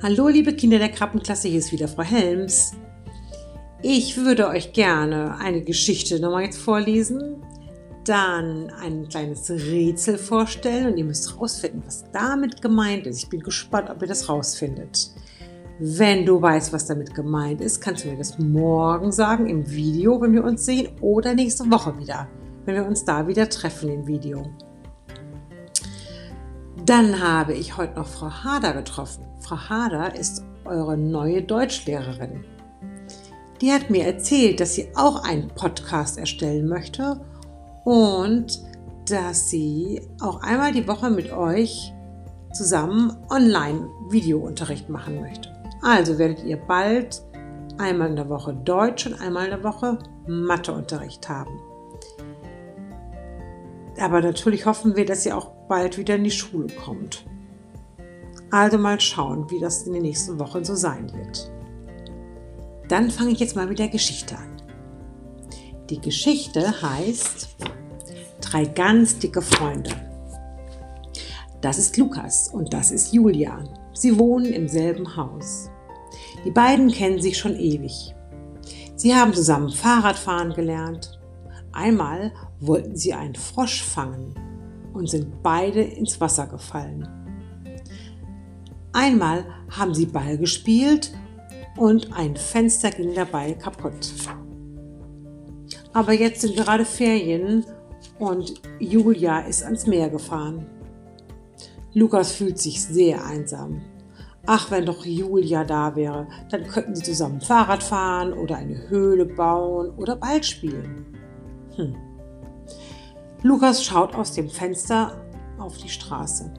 Hallo liebe Kinder der Krabbenklasse, hier ist wieder Frau Helms. Ich würde euch gerne eine Geschichte nochmal jetzt vorlesen, dann ein kleines Rätsel vorstellen und ihr müsst rausfinden, was damit gemeint ist. Ich bin gespannt, ob ihr das rausfindet. Wenn du weißt, was damit gemeint ist, kannst du mir das morgen sagen im Video, wenn wir uns sehen, oder nächste Woche wieder, wenn wir uns da wieder treffen im Video. Dann habe ich heute noch Frau Hader getroffen. Frau Hader ist eure neue Deutschlehrerin. Die hat mir erzählt, dass sie auch einen Podcast erstellen möchte und dass sie auch einmal die Woche mit euch zusammen Online-Videounterricht machen möchte. Also werdet ihr bald einmal in der Woche Deutsch und einmal in der Woche Matheunterricht haben. Aber natürlich hoffen wir, dass ihr auch bald wieder in die Schule kommt. Also mal schauen, wie das in den nächsten Wochen so sein wird. Dann fange ich jetzt mal mit der Geschichte an. Die Geschichte heißt Drei ganz dicke Freunde. Das ist Lukas und das ist Julia. Sie wohnen im selben Haus. Die beiden kennen sich schon ewig. Sie haben zusammen Fahrradfahren gelernt Einmal wollten sie einen Frosch fangen und sind beide ins Wasser gefallen. Einmal haben sie Ball gespielt und ein Fenster ging dabei kaputt. Aber jetzt sind gerade Ferien und Julia ist ans Meer gefahren. Lukas fühlt sich sehr einsam. Ach, wenn doch Julia da wäre, dann könnten sie zusammen Fahrrad fahren oder eine Höhle bauen oder Ball spielen. Hm. Lukas schaut aus dem Fenster auf die Straße.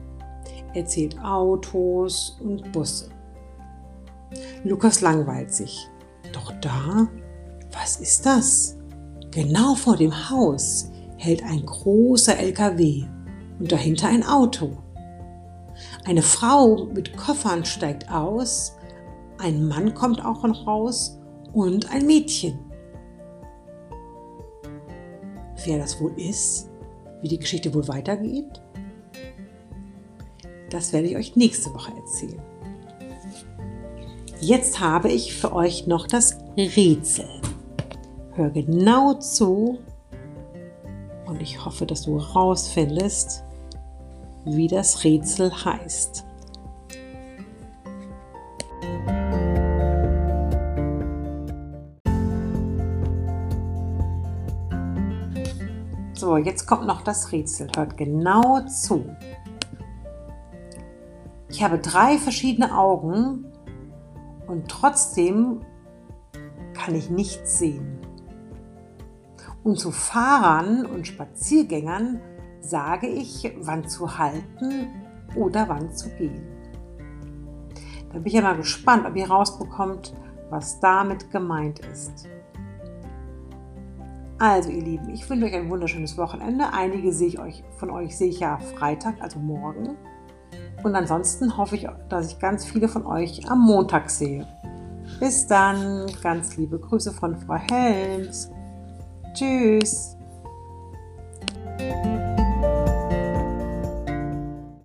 Er zählt Autos und Busse. Lukas langweilt sich. Doch da, was ist das? Genau vor dem Haus hält ein großer LKW und dahinter ein Auto. Eine Frau mit Koffern steigt aus, ein Mann kommt auch noch raus und ein Mädchen. Wer das wohl ist, wie die Geschichte wohl weitergeht, das werde ich euch nächste Woche erzählen. Jetzt habe ich für euch noch das Rätsel. Hör genau zu und ich hoffe, dass du herausfindest, wie das Rätsel heißt. So, jetzt kommt noch das Rätsel. Hört genau zu. Ich habe drei verschiedene Augen und trotzdem kann ich nichts sehen. Und zu Fahrern und Spaziergängern sage ich, wann zu halten oder wann zu gehen. Da bin ich ja mal gespannt, ob ihr rausbekommt, was damit gemeint ist. Also ihr Lieben, ich wünsche euch ein wunderschönes Wochenende. Einige sehe ich euch, von euch sehe ich ja Freitag, also morgen. Und ansonsten hoffe ich, dass ich ganz viele von euch am Montag sehe. Bis dann, ganz liebe Grüße von Frau Helms. Tschüss.